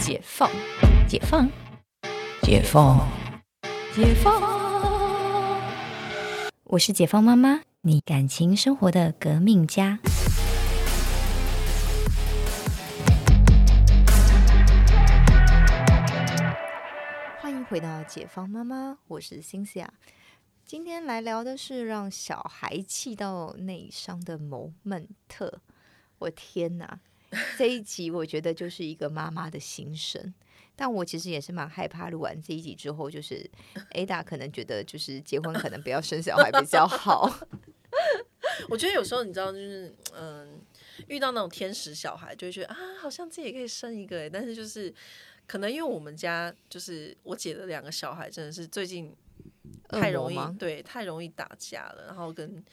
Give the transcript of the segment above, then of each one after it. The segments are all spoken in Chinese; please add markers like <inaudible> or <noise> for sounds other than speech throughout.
解放，解放，解放，解放。我是解放妈妈，你感情生活的革命家。欢迎回到解放妈妈，我是星西亚。今天来聊的是让小孩气到内伤的 moment。我天哪！这一集我觉得就是一个妈妈的心声，但我其实也是蛮害怕录完这一集之后，就是 <laughs> Ada 可能觉得就是结婚可能不要生小孩比较好。<laughs> 我觉得有时候你知道，就是嗯，遇到那种天使小孩，就会觉得啊，好像自己也可以生一个，但是就是可能因为我们家就是我姐的两个小孩，真的是最近太容易对太容易打架了，然后跟。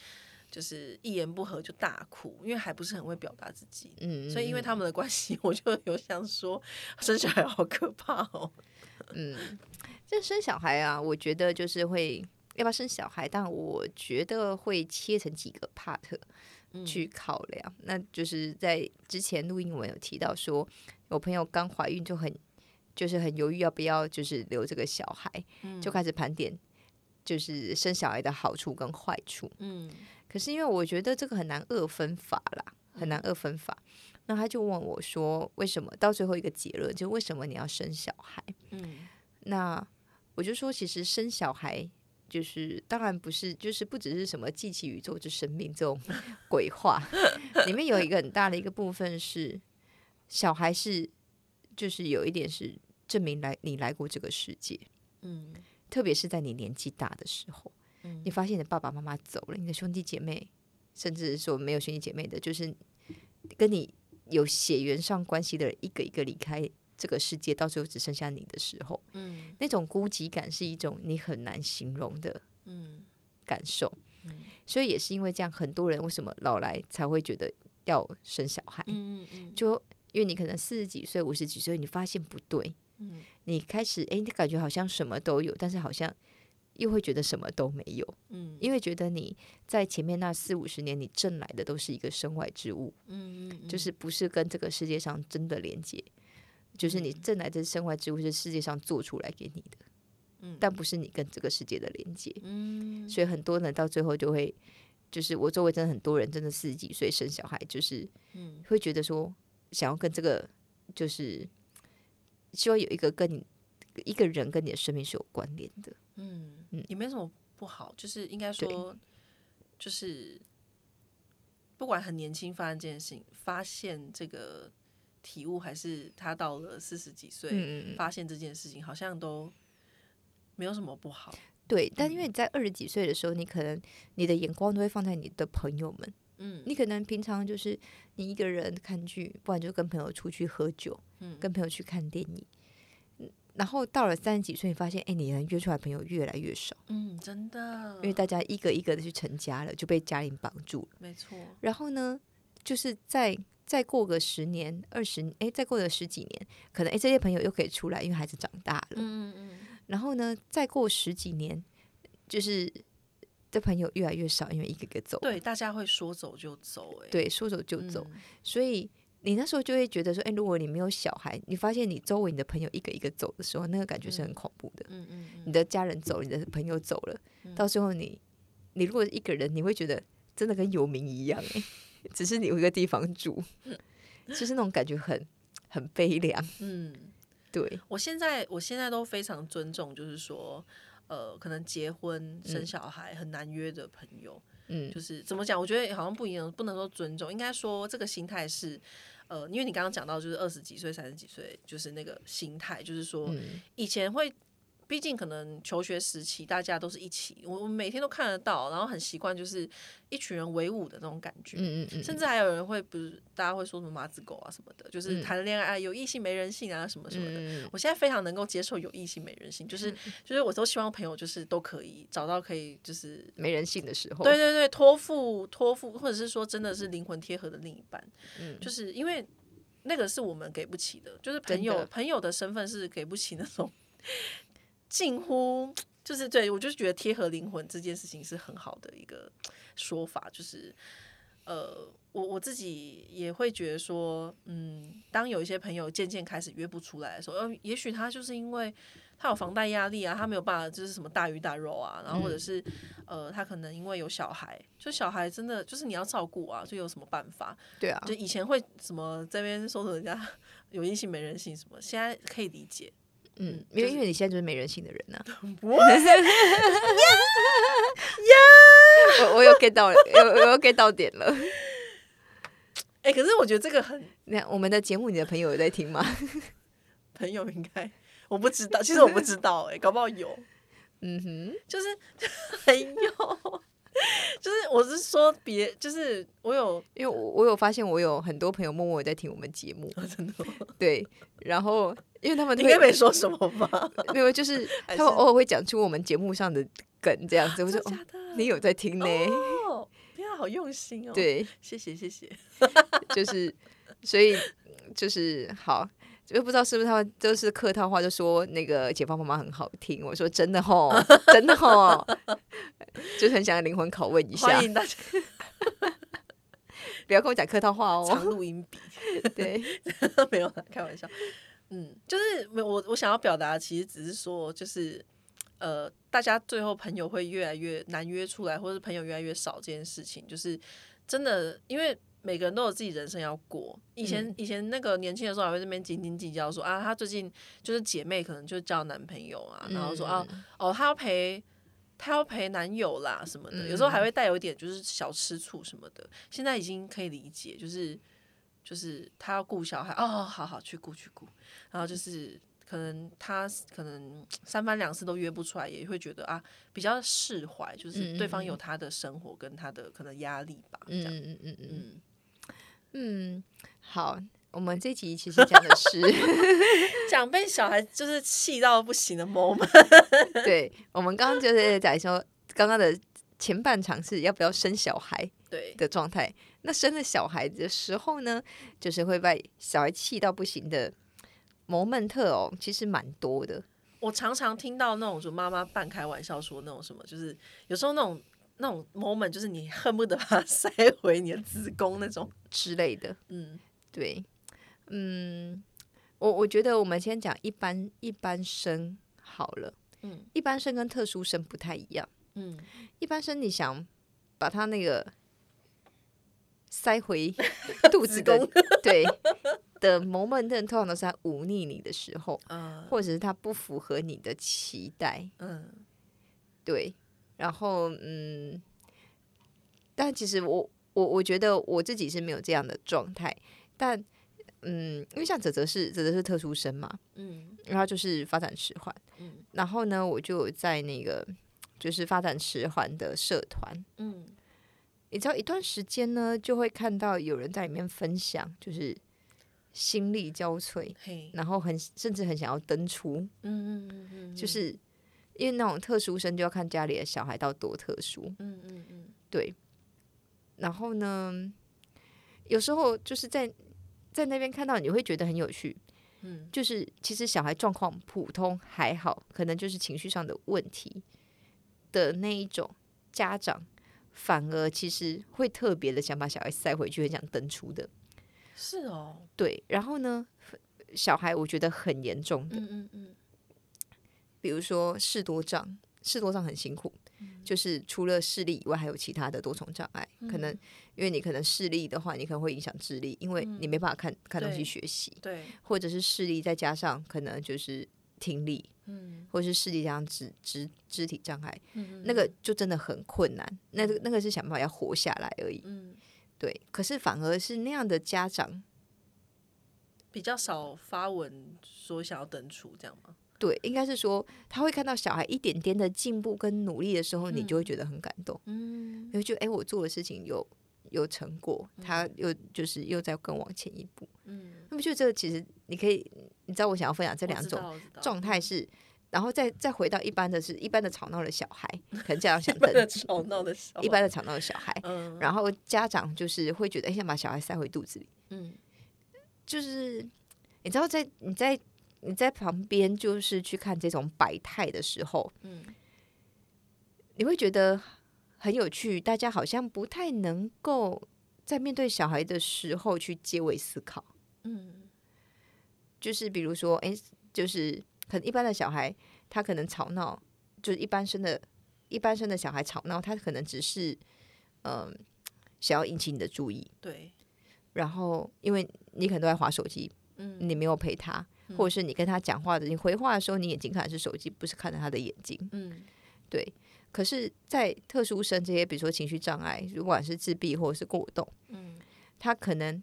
就是一言不合就大哭，因为还不是很会表达自己，嗯，所以因为他们的关系，我就有想说，生小孩好可怕哦，<laughs> 嗯，这生小孩啊，我觉得就是会要不要生小孩，但我觉得会切成几个 part 去考量。那就是在之前录音我有提到说，我朋友刚怀孕就很就是很犹豫要不要就是留这个小孩，就开始盘点就是生小孩的好处跟坏处，嗯。可是因为我觉得这个很难二分法啦，很难二分法。那他就问我说：“为什么？”到最后一个结论就为什么你要生小孩？嗯，那我就说，其实生小孩就是当然不是，就是不只是什么记起宇宙之生命这种 <laughs> 鬼话，里面有一个很大的一个部分是小孩是就是有一点是证明来你来过这个世界，嗯，特别是在你年纪大的时候。你发现你的爸爸妈妈走了，你的兄弟姐妹，甚至说没有兄弟姐妹的，就是跟你有血缘上关系的人，一个一个离开这个世界，到最后只剩下你的时候，嗯，那种孤寂感是一种你很难形容的，嗯，感受。所以也是因为这样，很多人为什么老来才会觉得要生小孩？嗯嗯嗯，就因为你可能四十几岁、五十几岁，你发现不对，嗯，你开始哎，你感觉好像什么都有，但是好像。又会觉得什么都没有，嗯，因为觉得你在前面那四五十年，你挣来的都是一个身外之物，嗯嗯，就是不是跟这个世界上真的连接，就是你挣来的身外之物是世界上做出来给你的，嗯，但不是你跟这个世界的连接，嗯，所以很多人到最后就会，就是我周围真的很多人真的四十几岁生小孩，就是，嗯，会觉得说想要跟这个，就是希望有一个跟你一个人跟你的生命是有关联的，嗯。也没什么不好，就是应该说，就是不管很年轻发生这件事情，发现这个体悟，还是他到了四十几岁发现这件事情，好像都没有什么不好。对，但因为你在二十几岁的时候，你可能你的眼光都会放在你的朋友们，嗯，你可能平常就是你一个人看剧，不然就跟朋友出去喝酒，嗯，跟朋友去看电影。然后到了三十几岁，你发现哎，你能约出来朋友越来越少。嗯，真的，因为大家一个一个的去成家了，就被家庭绑住了。没错。然后呢，就是再再过个十年、二十，哎，再过个十几年，可能哎，这些朋友又可以出来，因为孩子长大了。嗯嗯嗯。然后呢，再过十几年，就是的朋友越来越少，因为一个个走。对，大家会说走就走，哎，对，说走就走，所以。你那时候就会觉得说，哎，如果你没有小孩，你发现你周围你的朋友一个一个走的时候，那个感觉是很恐怖的。嗯嗯，你的家人走，你的朋友走了，到最后你，你如果一个人，你会觉得真的跟游民一样，哎，<laughs> 只是你有一个地方住，就是那种感觉很很悲凉。嗯，对我现在我现在都非常尊重，就是说，呃，可能结婚生小孩很难约的朋友。嗯，就是怎么讲？我觉得好像不一样，不能说尊重，应该说这个心态是，呃，因为你刚刚讲到，就是二十几岁、三十几岁，就是那个心态，就是说以前会。毕竟可能求学时期大家都是一起，我我每天都看得到，然后很习惯就是一群人为伍的那种感觉，嗯嗯嗯，甚至还有人会不是大家会说什么马子狗啊什么的，就是谈恋爱有异性没人性啊什么什么的。我现在非常能够接受有异性没人性，就是 <laughs> 就是我都希望朋友就是都可以找到可以就是没人性的时候，对对对，托付托付，或者是说真的是灵魂贴合的另一半，嗯，就是因为那个是我们给不起的，就是朋友朋友的身份是给不起那种。近乎就是对我就是觉得贴合灵魂这件事情是很好的一个说法，就是呃，我我自己也会觉得说，嗯，当有一些朋友渐渐开始约不出来的时候，呃，也许他就是因为他有房贷压力啊，他没有办法就是什么大鱼大肉啊，然后或者是呃，他可能因为有小孩，就小孩真的就是你要照顾啊，就有什么办法？对啊，就以前会什么这边说人家 <laughs> 有异性没人性什么，现在可以理解。嗯，因为因为你现在就是没人性的人呐。<laughs> 我 <laughs> 我有 get 到，有我有 get 到点了。<laughs> 哎，可是我觉得这个很……那我们的节目，你的朋友有在听吗？朋友应该我不知道，其实我不知道，哎，搞不好有。嗯哼，就是朋友，<laughs> 就是我是说别，就是我有，因为我我有发现，我有很多朋友默默在听我们节目，真的。对，然后 <laughs> 因为他们应该没说什么吧？没有，就是他们偶尔会讲出我们节目上的梗这样子。我说。你有在听呢？哦，<laughs> 天啊，好用心哦！对，谢谢谢谢。就是，所以就是好，就不知道是不是他们都是客套话，就说那个解放妈妈很好听。我说真的吼，<laughs> 真的吼，<laughs> 就是很想灵魂拷问一下。欢迎大家，不要跟我讲客套话哦。长录音笔，对，<laughs> 没有开玩笑。嗯，就是我我想要表达，其实只是说，就是。呃，大家最后朋友会越来越难约出来，或者是朋友越来越少这件事情，就是真的，因为每个人都有自己人生要过。以前以前那个年轻的时候，还会这边斤斤计较，说啊，她最近就是姐妹可能就交男朋友啊，然后说啊，哦，她要陪她要陪男友啦什么的，有时候还会带有一点就是小吃醋什么的。现在已经可以理解，就是就是她要顾小孩，哦，好好去顾去顾，然后就是。可能她可能三番两次都约不出来，也会觉得啊比较释怀，就是对方有他的生活跟他的可能压力吧。嗯嗯嗯嗯嗯嗯，好，我们这集其实讲的是 <laughs> 讲被小孩就是气到不行的 moment。<laughs> 对，我们刚刚就是讲说，刚刚的前半场是要不要生小孩对的状态。那生了小孩的时候呢，就是会被小孩气到不行的。摩门特哦，其实蛮多的。我常常听到那种就妈妈半开玩笑说那种什么，就是有时候那种那种 moment，就是你恨不得把它 <laughs> 塞回你的子宫那种之类的。嗯，对，嗯，我我觉得我们先讲一般一般生好了。嗯，一般生跟特殊生不太一样。嗯，一般生你想把它那个塞回 <laughs> 肚子的，对。的 moment 通常都是他忤逆你的时候，嗯或者是他不符合你的期待，嗯，对，然后嗯，但其实我我我觉得我自己是没有这样的状态，但嗯，因为像泽泽是泽泽是特殊生嘛，嗯，然后就是发展迟缓，嗯，然后呢，我就在那个就是发展迟缓的社团，嗯，你知道一段时间呢，就会看到有人在里面分享，就是。心力交瘁，然后很甚至很想要登出，嗯嗯嗯。就是因为那种特殊生就要看家里的小孩到多特殊，嗯嗯嗯，对。然后呢，有时候就是在在那边看到，你会觉得很有趣，嗯，就是其实小孩状况普通还好，可能就是情绪上的问题的那一种家长，反而其实会特别的想把小孩塞回去，很想登出的。是哦，对，然后呢，小孩我觉得很严重的，嗯嗯嗯，比如说视多障，视多障很辛苦，就是除了视力以外，还有其他的多重障碍，可能因为你可能视力的话，你可能会影响智力，因为你没办法看看东西学习，对，或者是视力再加上可能就是听力，嗯，或者是视力加上肢肢肢体障碍，嗯，那个就真的很困难，那个那个是想办法要活下来而已，嗯。对，可是反而是那样的家长比较少发文说想要登出，这样吗？对，应该是说他会看到小孩一点点的进步跟努力的时候，你就会觉得很感动。嗯，你会觉得哎，我做的事情有有成果，他又就是又在更往前一步。嗯，那么就这个其实你可以，你知道我想要分享这两种状态是。然后再再回到一般的是一般的吵闹的小孩，可能这样 <laughs> 想 <laughs> 一般的吵闹的小一般的吵闹的小孩，然后家长就是会觉得，哎，想把小孩塞回肚子里，嗯，就是你知道，在你在你在旁边就是去看这种百态的时候，嗯，你会觉得很有趣，大家好像不太能够在面对小孩的时候去借位思考。嗯，就是比如说，哎，就是可能一般的小孩，他可能吵闹，就是一般生的，一般生的小孩吵闹，他可能只是，嗯，想要引起你的注意。对。然后，因为你可能都在划手机，嗯，你没有陪他，或者是你跟他讲话的，你回话的时候，你眼睛看的是手机，不是看着他的眼睛。嗯，对。可是，在特殊生这些，比如说情绪障碍，如果是自闭或者是过动，嗯，他可能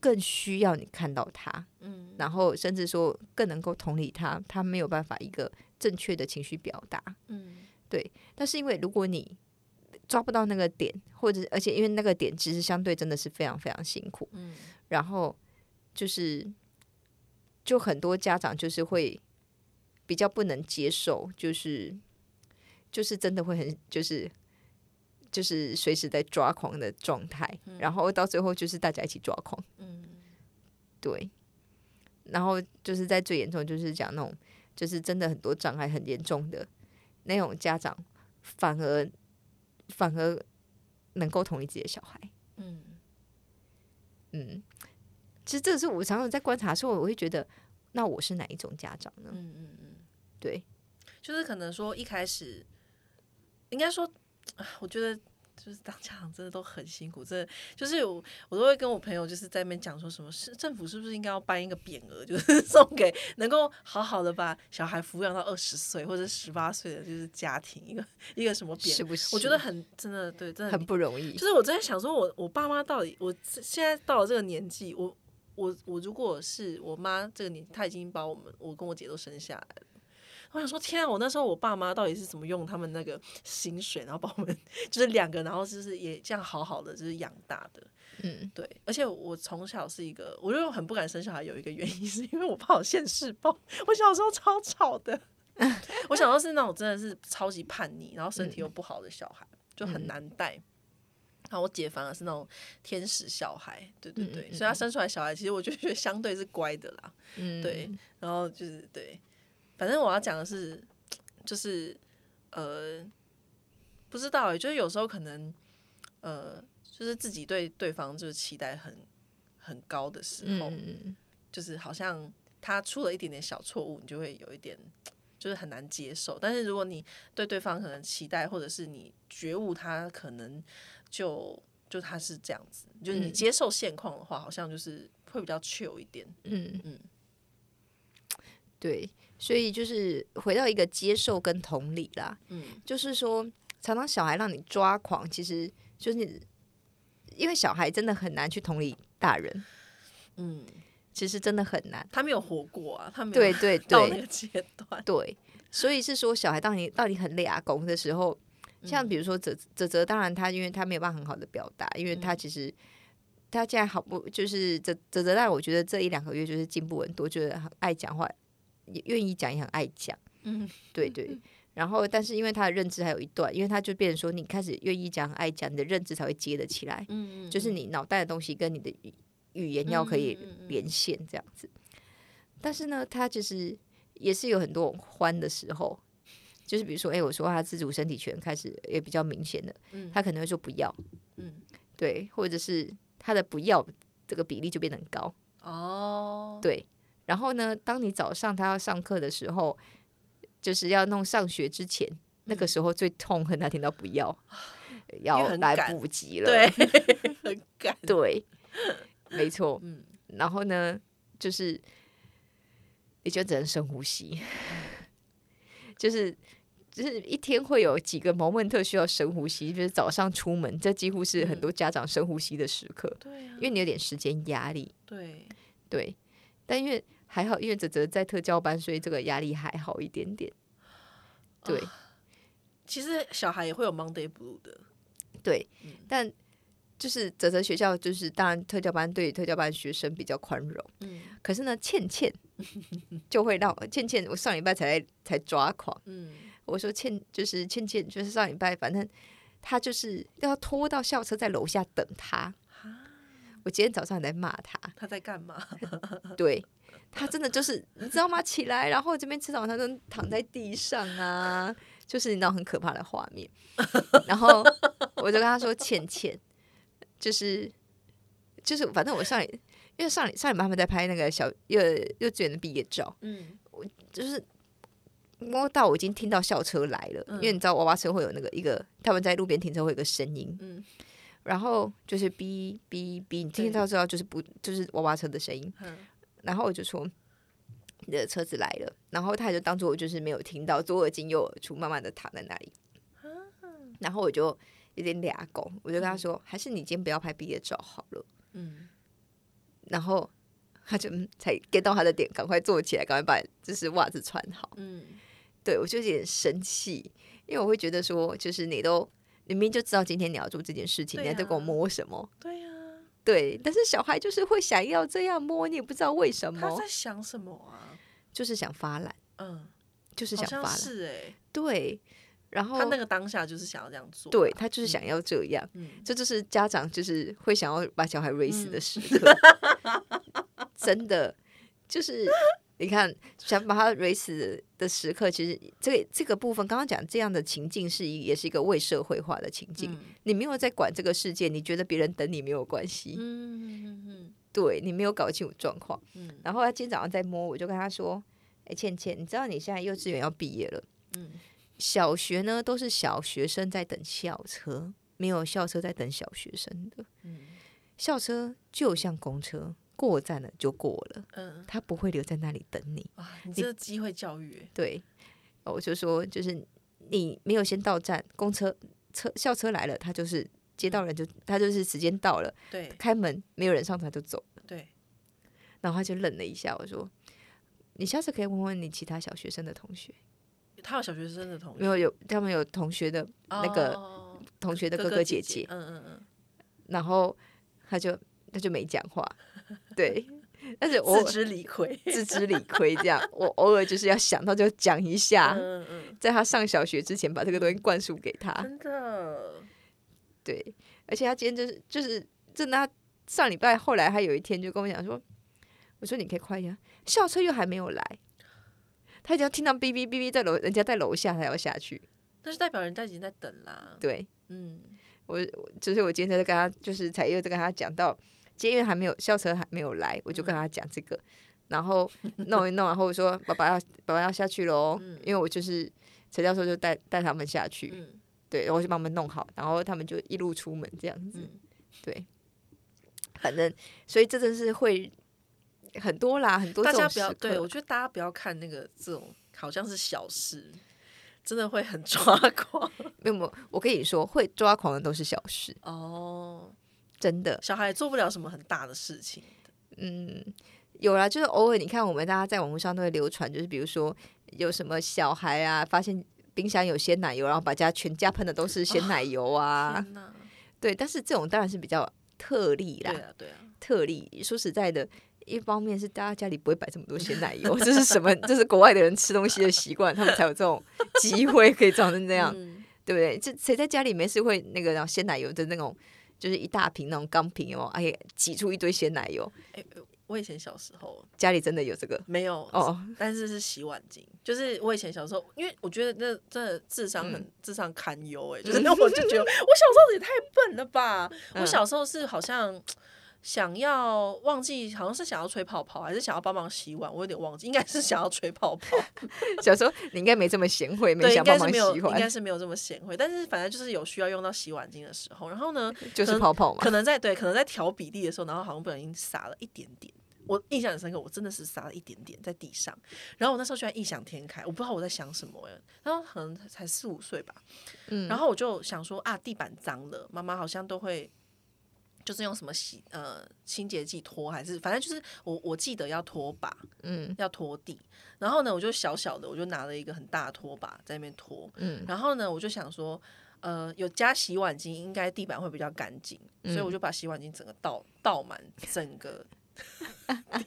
更需要你看到他，嗯，然后甚至说更能够同理他，他没有办法一个正确的情绪表达，嗯，对。但是因为如果你抓不到那个点，或者而且因为那个点其实相对真的是非常非常辛苦，嗯，然后就是就很多家长就是会比较不能接受，就是就是真的会很就是就是随时在抓狂的状态，然后到最后就是大家一起抓狂，嗯，对，然后就是在最严重就是讲那种就是真的很多障碍很严重的那种家长，反而。反而能够同意自己的小孩，嗯嗯，其实这是我常常在观察的时候，我会觉得，那我是哪一种家长呢？嗯嗯嗯，对，就是可能说一开始，应该说，我觉得。就是当家长真的都很辛苦，真的就是我我都会跟我朋友就是在那边讲说什么是政府是不是应该要颁一个匾额，就是 <laughs> 送给能够好好的把小孩抚养到二十岁或者十八岁的就是家庭一个一个什么匾，是不是？我觉得很真的对，真的很不容易。就是我在想说，我我爸妈到底，我现在到了这个年纪，我我我如果是我妈这个年，她已经把我们我跟我姐都生下来了。我想说，天啊！我那时候我爸妈到底是怎么用他们那个薪水，然后把我们就是两个，然后就是也这样好好的就是养大的。嗯，对。而且我从小是一个，我就很不敢生小孩，有一个原因是因为我怕有现世报。我小时候超吵的，<laughs> 我小时候是那种真的是超级叛逆，然后身体又不好的小孩，就很难带。然后我姐反而是那种天使小孩，对对对，所以她生出来小孩，其实我就觉得相对是乖的啦。嗯，对。然后就是对。反正我要讲的是，就是呃，不知道哎，就是有时候可能呃，就是自己对对方就是期待很很高的时候，就是好像他出了一点点小错误，你就会有一点就是很难接受。但是如果你对对方可能期待，或者是你觉悟他可能就就他是这样子，就是你接受现况的话，好像就是会比较 chill 一点。嗯。嗯，对。所以就是回到一个接受跟同理啦，嗯，就是说，常常小孩让你抓狂，其实就是你，因为小孩真的很难去同理大人，嗯，其实真的很难，他没有活过啊，他没有对对到那个阶段，对，所以是说小孩当你到你很俩拱的时候，像比如说泽泽泽，当然他因为他没有办法很好的表达，因为他其实他现在好不就是泽泽泽，但我觉得这一两个月就是进步很多，就是很爱讲话。也愿意讲，也很爱讲，嗯，对对。<laughs> 然后，但是因为他的认知还有一段，因为他就变成说，你开始愿意讲、爱讲，你的认知才会接得起来，嗯就是你脑袋的东西跟你的语语言要可以连线这样子。但是呢，他其实也是有很多欢的时候，就是比如说，哎，我说他自主身体权开始也比较明显的，他可能会说不要，嗯，对，或者是他的不要这个比例就变得很高，哦，对。然后呢？当你早上他要上课的时候，就是要弄上学之前，那个时候最痛恨他听到不要，要来不及了，对，<laughs> 很赶，对，没错，嗯。然后呢，就是你就只能深呼吸，<laughs> 就是就是一天会有几个毛问特需要深呼吸，就是早上出门，这几乎是很多家长深呼吸的时刻，对，因为你有点时间压力，对对，但因为。还好，因为泽泽在特教班，所以这个压力还好一点点。对，其实小孩也会有 Monday Blue 的，对。但就是泽泽学校，就是当然特教班对特教班学生比较宽容。嗯。可是呢，倩倩就会让倩倩，我上礼拜才才抓狂。嗯。我说倩就是倩倩，就是上礼拜，反正他就是要拖到校车在楼下等他。我今天早上还在骂他，他在干嘛？对。他真的就是你知道吗？起来，然后这边吃早餐都躺在地上啊，就是你知道很可怕的画面。<laughs> 然后我就跟他说：“倩倩，就是就是反正我上礼，因为上礼上礼拜他们在拍那个小幼幼稚园的毕业照，嗯，我就是摸到我已经听到校车来了，因为你知道娃娃车会有那个一个他们在路边停车会有个声音，嗯。然后就是哔哔哔，你听到知道就是不就是娃娃车的声音，嗯。然后我就说你的车子来了，然后他就当做我就是没有听到，左耳进右耳出，慢慢的躺在那里，然后我就有点俩狗，我就跟他说，还是你今天不要拍毕业照好了，嗯，然后他就嗯才 get 到他的点，赶快坐起来，赶快把就是袜子穿好，嗯，对我就有点生气，因为我会觉得说，就是你都你明明就知道今天你要做这件事情，对你还在跟我啊摸什么？对呀、对，但是小孩就是会想要这样摸，你也不知道为什么他在，想什么啊？就是想发懒，嗯，就是想发懒。是哎、对，然后他那个当下就是想要这样做，对他就是想要这样，嗯，这就是家长就是会想要把小孩 raise 嗯的时刻，<laughs> 真的就是你看想把他 raise 的时刻，其实这个这个部分刚刚讲这样的情境是一也是一个未社会化的情境，嗯你没有在管这个世界，你觉得别人等你没有关系，嗯嗯嗯 <laughs> 对你没有搞清楚状况。嗯然后他今天早上在摸，我就跟他说：“哎、倩倩，你知道你现在幼稚园要毕业了，嗯小学呢都是小学生在等校车，没有校车在等小学生的。嗯校车就像公车，过站了就过了，嗯，他不会留在那里等你。哇，你这个机会教育欸，对，我就说就是你没有先到站，公车车校车来了，他就是接到人就他就是时间到了，对开门没有人上车他就走了。对，然后他就愣了一下，我说：“你下次可以问问你其他小学生的同学，他有小学生的同学，没有有他们有同学的那个哦同学的哥哥姐姐，嗯嗯嗯，然后他就他就没讲话，对，但是我自知理亏，自知理亏，<laughs> 这样我偶尔就是要想到就讲一下，嗯嗯。在他上小学之前把这个东西灌输给他嗯，，真的，对，而且他今天就是就是真的，他上礼拜后来他有一天就跟我讲说，我说你可以快一点，校车又还没有来，他已经听到哔哔哔哔在楼，人家在楼下，他要下去，那是代表人家已经在等啦，对嗯。我我就是我今天在跟他就是才又在跟他讲到，今天因为还没有校车还没有来，我就跟他讲这个，然后 <laughs> 弄一弄，然后我说爸爸要爸爸要下去喽，因为我就是陈教授就带带他们下去，嗯。对，然后就帮他们弄好，然后他们就一路出门这样子，嗯对，反正所以这真是会很多啦，很多大家不要对我觉得大家不要看那个这种好像是小事，真的会很抓狂。<laughs> 没有没有，我跟你说，会抓狂的都是小事，哦。真的，小孩做不了什么很大的事情，嗯，有啦，就是偶尔你看我们大家在网络上都会流传，就是比如说有什么小孩啊，发现冰箱有鲜奶油，然后把家全家喷的都是鲜奶油啊！对，但是这种当然是比较特例啦，对啊对啊，特例。说实在的，一方面是大家家里不会摆这么多鲜奶油，<laughs> 这是什么？这是国外的人吃东西的习惯，他们才有这种机会可以长成这样，嗯对不对？这谁在家里没事会那个然后鲜奶油的那种，就是一大瓶那种钢瓶哦，哎，挤出一堆鲜奶油，哎、我以前小时候家里真的有这个没有哦，<laughs> 但是是洗碗巾，就是我以前小时候，因为我觉得那真的智商很、嗯智商堪忧哎，<laughs> 就是那我就觉得我小时候也太笨了吧！嗯我小时候是好像想要忘记，好像是想要吹泡泡，还是想要帮忙洗碗，我有点忘记，应该是想要吹泡泡。小时候你应该没这么贤惠，没想帮忙该是没有，应该欢，是没有这么贤惠，但是反正就是有需要用到洗碗巾的时候，然后呢，<laughs> 就是泡泡嘛可。能在对，可能在调比例的时候，然后好像不小心撒了一点点。我印象很深刻，我真的是撒了一点点在地上，然后我那时候居然异想天开，我不知道我在想什么哎，然后可能才四五岁吧，嗯然后我就想说啊，地板脏了，妈妈好像都会就是用什么洗呃清洁剂拖，还是反正就是我我记得要拖把，嗯。要拖地，然后呢，我就小小的我就拿了一个很大的拖把在那边拖，嗯。然后呢，我就想说，呃，有加洗碗巾，应该地板会比较干净，所以嗯我就把洗碗巾整个倒倒满整个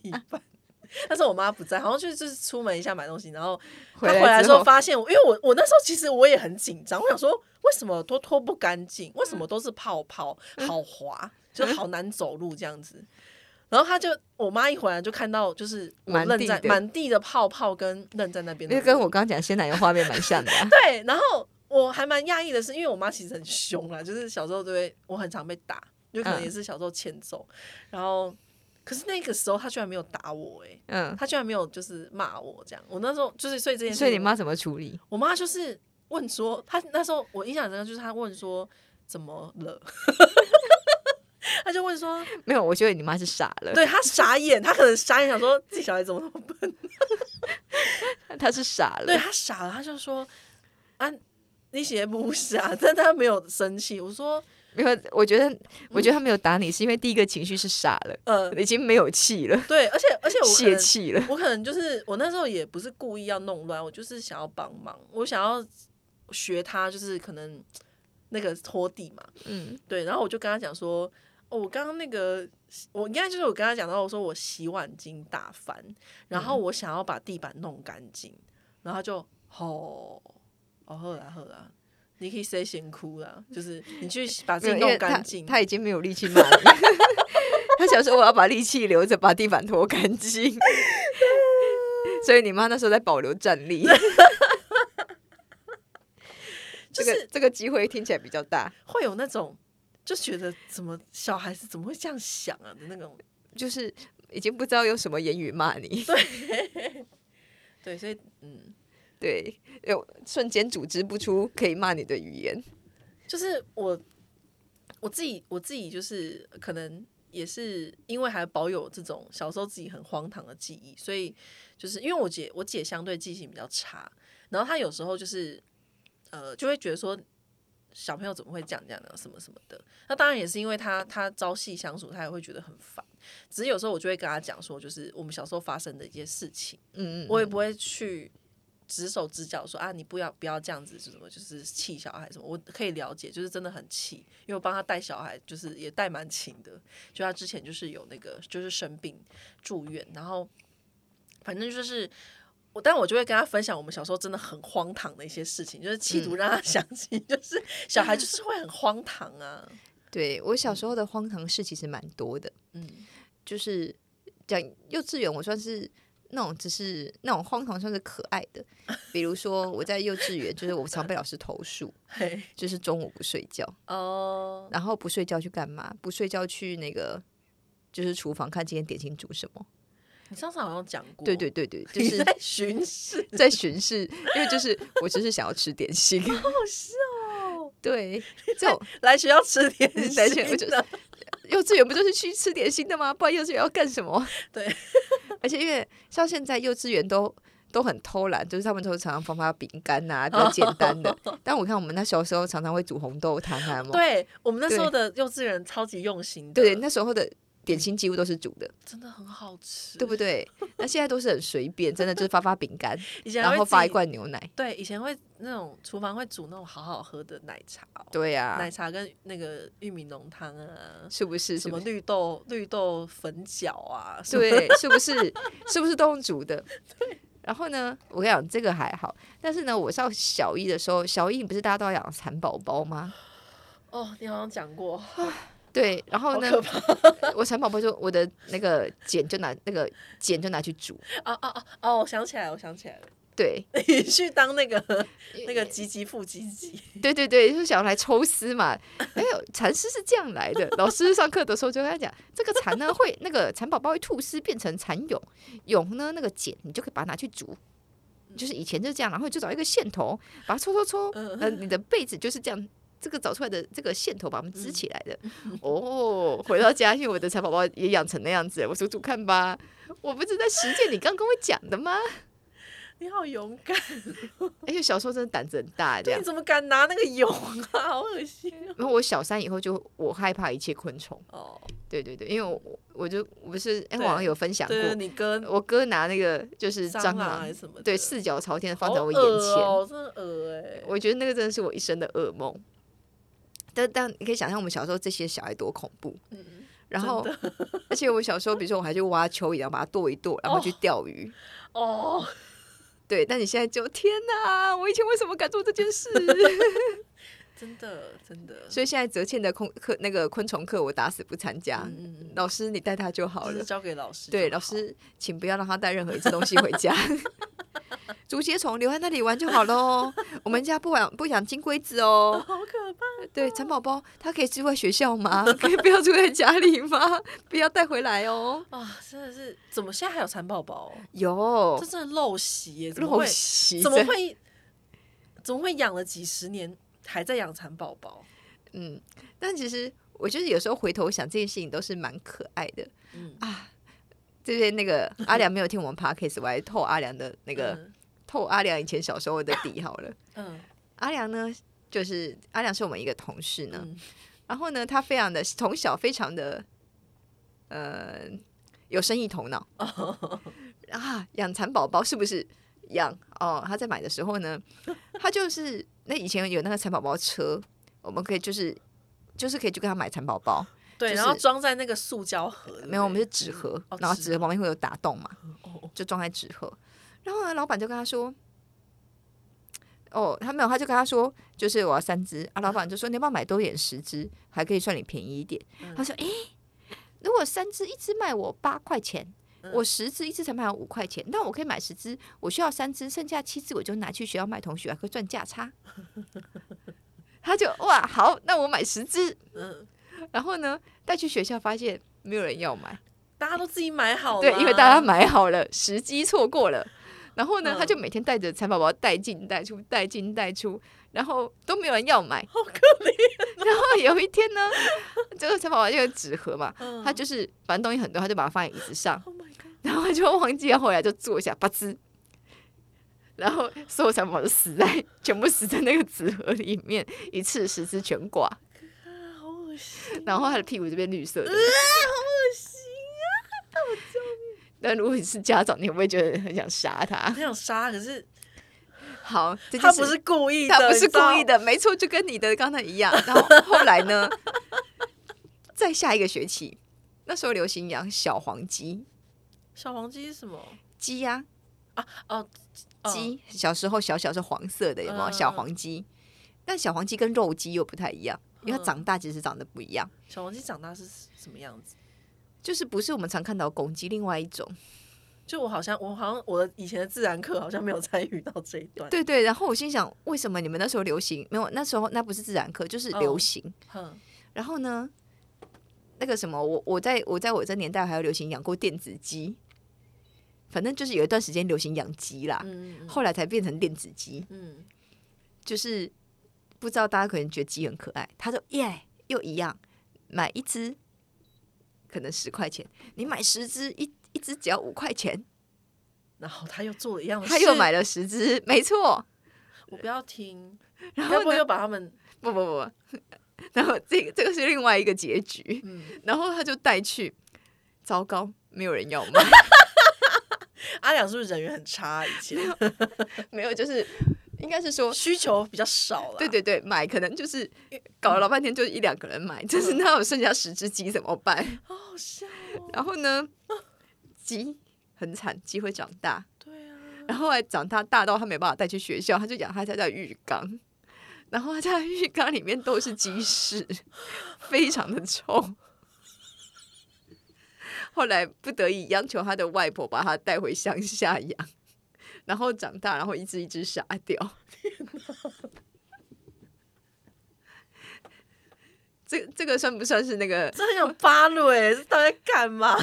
地板。<laughs> 但是我妈不在，好像就是就是出门一下买东西，然后她回来的时候发现我，因为我我那时候其实我也很紧张，我想说为什么都拖不干净，为什么都是泡泡，好滑，就好难走路这样子。然后他就我妈一回来就看到就是我愣满地满地的泡泡跟愣在那边的那，个跟我刚刚讲鲜奶油画面蛮像的啊、<laughs> 对，然后我还蛮讶异的是，因为我妈其实很凶啦，就是小时候都会，我很常被打，就可能也是小时候欠揍，然后可是那个时候她居然没有打我，哎，嗯，他居然没有就是骂我这样，我那时候就是所以这件事，所以你妈怎么处理？我妈就是问说，她那时候我印象中就是她问说怎么了。他就问说：<laughs> “没有，我觉得你妈是傻了。”对他傻眼，他可能傻眼，想说自己小孩怎么那么笨。<laughs> 他是傻了，对他傻了，他就说：“啊，你写不傻。”但他没有生气。我说：“没有，我觉得，我觉得他没有打你，是因为第一个情绪是傻了，呃，已经没有气了。对，而且而且我泄气了。我可能就是我那时候也不是故意要弄乱，我就是想要帮忙，我想要学他，就是可能那个拖地嘛。嗯，对。然后我就跟他讲说。哦，我刚刚那个，我应该就是我跟他讲到，我说我洗碗巾打翻，然后我想要把地板弄干净，然后就吼，哦好啦好啦，你可以 say 先哭啦，就是你去把自己弄干净。他已经没有力气骂你，<laughs> 他想说我要把力气留着，把地板拖干净。<laughs> 所以你妈那时候在保留战力，<laughs> 这个这个机会听起来比较大，会有那种。就觉得怎么小孩子怎么会这样想啊的那种，就是已经不知道用什么言语骂你。对，<laughs> 对，所以嗯，对，有瞬间组织不出可以骂你的语言。就是我我自己，我自己就是可能也是因为还保有这种小时候自己很荒唐的记忆，所以就是因为我姐我姐相对记性比较差，然后她有时候就是呃就会觉得说。小朋友怎么会这样这样的什么什么的？那当然也是因为他他朝夕相处，他也会觉得很烦。只是有时候我就会跟他讲说，就是我们小时候发生的一些事情，嗯嗯，我也不会去指手指脚说啊，你不要不要这样子，就什么就是气小孩什么。我可以了解，就是真的很气，因为我帮他带小孩，就是也带蛮勤的。就他之前就是有那个就是生病住院，然后反正就是。但我就会跟他分享我们小时候真的很荒唐的一些事情，就是企图让他想起，就是小孩就是会很荒唐啊。<laughs> 对我小时候的荒唐事其实蛮多的，嗯，就是讲幼稚园，我算是那种只是那种荒唐，算是可爱的。比如说我在幼稚园，就是我常被老师投诉，<laughs> 就是中午不睡觉哦，然后不睡觉去干嘛？不睡觉去那个就是厨房看今天点心煮什么。你上次好像讲过，对对对对，就是在巡视，在巡视，因为就是我只是想要吃点心，好好笑，对，这种来学校吃点 <laughs> 心，幼稚园不就是去吃点心的吗？不然幼稚园要干什么？对，而且因为像现在幼稚园都都很偷懒，就是他们都常常放发饼干呐，比较简单的。<laughs> 但我看我们那小时候常常会煮红豆汤啊，对我们那时候的幼稚园超级用心，对那时候的。点心几乎都是煮的，真的很好吃，对不对？那现在都是很随便，真的就是发发饼干，<laughs> 然后发一罐牛奶。对，以前会那种厨房会煮那种好好喝的奶茶，对呀，奶茶跟那个玉米浓汤啊，是不是？什么绿豆绿豆粉饺啊？对，是不是？<laughs> 是不是都用煮的？对。然后呢，我跟你讲，这个还好，但是呢，我上小一的时候，小一不是大家都要养蚕宝宝吗？哦，你好像讲过。对，然后呢，我蚕宝宝就我的那个茧就拿那个茧就拿去煮。哦哦哦哦，我想起来，我想起来了。<laughs> 对，你去当那个那个唧唧复唧唧。对对对，就是想要来抽丝嘛。哎呦，蚕丝是这样来的。老师上课的时候就跟他讲，这个蚕呢会那个蚕宝宝会吐丝变成蚕蛹，蛹呢那个茧你就可以把它拿去煮。就是以前就这样，然后就找一个线头把它抽抽抽，呃，你的被子就是这样。这个找出来的这个线头把它们织起来的 <laughs> 哦，回到家因为我的蚕宝宝也养成那样子，我数数看吧。我不是在实践你刚跟我讲的吗？<laughs> 你好勇敢，而 <laughs> 且小时候真的胆子很大，这样你怎么敢拿那个蛹啊？好恶心。然后我小三以后就我害怕一切昆虫哦，对对对，因为我我就我不是哎网上有分享过，你哥我哥拿那个就是蟑螂还是什么，对四脚朝天的放在我眼前，真的恶哎，我觉得那个真的是我一生的噩梦。但但你可以想象我们小时候这些小孩多恐怖，然后而且我小时候，比如说我还去挖蚯蚓，然后把它剁一剁，然后去钓鱼。哦，对，但你现在就天哪！我以前为什么敢做这件事？<laughs> 真的真的。所以现在泽倩的空课那个昆虫课，我打死不参加。老师你带他就好了，交给老师。对，老师请不要让他带任何一只东西回家。<laughs> <laughs> 竹节虫留在那里玩就好喽。<laughs> 我们家不养不养金龟子哦。好可怕！对，蚕宝宝它可以住在学校吗？<laughs> 可以不要住在家里吗？不要带回来哦。啊，真的是，怎么现在还有蚕宝宝？有，这真的陋习耶！陋习，怎么会？怎么会养了几十年还在养蚕宝宝？嗯，但其实我觉得有时候回头想这件事情都是蛮可爱的。嗯啊。这边那个阿良没有听我们 podcast，我还透阿良的那个透阿良以前小时候的底好了。嗯，阿良呢，就是阿良是我们一个同事呢，然后呢，他非常的从小非常的呃有生意头脑啊，养蚕宝宝是不是养？哦，他在买的时候呢，他就是那以前有那个蚕宝宝车，我们可以就是就是可以去跟他买蚕宝宝。对，然后装在那个塑胶盒，没有，我们是纸盒，然后纸盒旁边会有打洞嘛，就装在纸盒。然后呢，老板就跟他说：“哦，他没有，他就跟他说，就是我要三只啊。”老板就说：“你要不要买多点十只，还可以算你便宜一点。”他说：“诶，如果三只一只卖我八块钱，我十只一只才卖我五块钱，那我可以买十只，我需要三只，剩下七只我就拿去学校卖同学，还可以赚价差。<laughs> ”他就哇，好，那我买十只。嗯。然后呢，带去学校发现没有人要买，大家都自己买好了。对，因为大家买好了，时机错过了。然后呢，他就每天带着蚕宝宝带进带出，带进带出，然后都没有人要买，好可怜。然后有一天呢，这个蚕宝宝就有纸盒嘛，他就是反正东西很多，他就把它放在椅子上，然后就忘记，后来就坐下，吧唧，然后所有蚕宝宝都死在，全部死在那个纸盒里面，一次十只全挂。然后他的屁股这边绿色的，好恶心啊！我救命！但如果你是家长，你会不会觉得很想杀他？很想杀，可是好，他不是故意的，他不是故意的，没错，就跟你的刚才一样。然后后来呢？再下一个学期，那时候流行养小黄鸡。小黄鸡是什么？鸡呀！啊哦，鸡小时候小小是黄色的，有没有小黄鸡？但小黄鸡跟肉鸡又不太一样。因为它长大其实长得不一样。小黄鸡长大是什么样子？就是不是我们常看到公鸡，另外一种。就我好像，我好像我的以前的自然课好像没有参与到这一段。对对，然后我心想，为什么你们那时候流行？没有，那时候那不是自然课，就是流行。然后呢，那个什么，我我在我在我这年代还有流行养过电子鸡。反正就是有一段时间流行养鸡啦，后来才变成电子鸡。嗯，就是。不知道大家可能觉得鸡很可爱，他说耶，又一样，买一只可能十块钱，你买十只一一只只要五块钱，然后他又做了一样的，他又买了十只，没错，我不要听，然后又把他们不不不，<laughs> 然后这个这个是另外一个结局，然后他就带去，糟糕，没有人要买，<laughs> 阿良是不是人缘很差？以前？<laughs> 没有，就是。应该是说需求比较少了，对对对，买可能就是搞了老半天，就一两个人买，就是那有剩下十只鸡怎么办？好好笑。然后呢，鸡很惨，鸡会长大，对啊。然后来长大大到他没办法带去学校，他就养他在浴缸，然后他在浴缸里面都是鸡屎，<laughs> 非常的臭。后来不得已央求他的外婆把他带回乡下养。然后长大，然后一只一只杀掉。<laughs> 这这个算不算是那个？这很有八路哎！这到底在干嘛？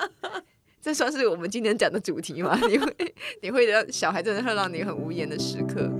<laughs> 这算是我们今天讲的主题吗？你会你会让小孩真的会让你很无言的时刻。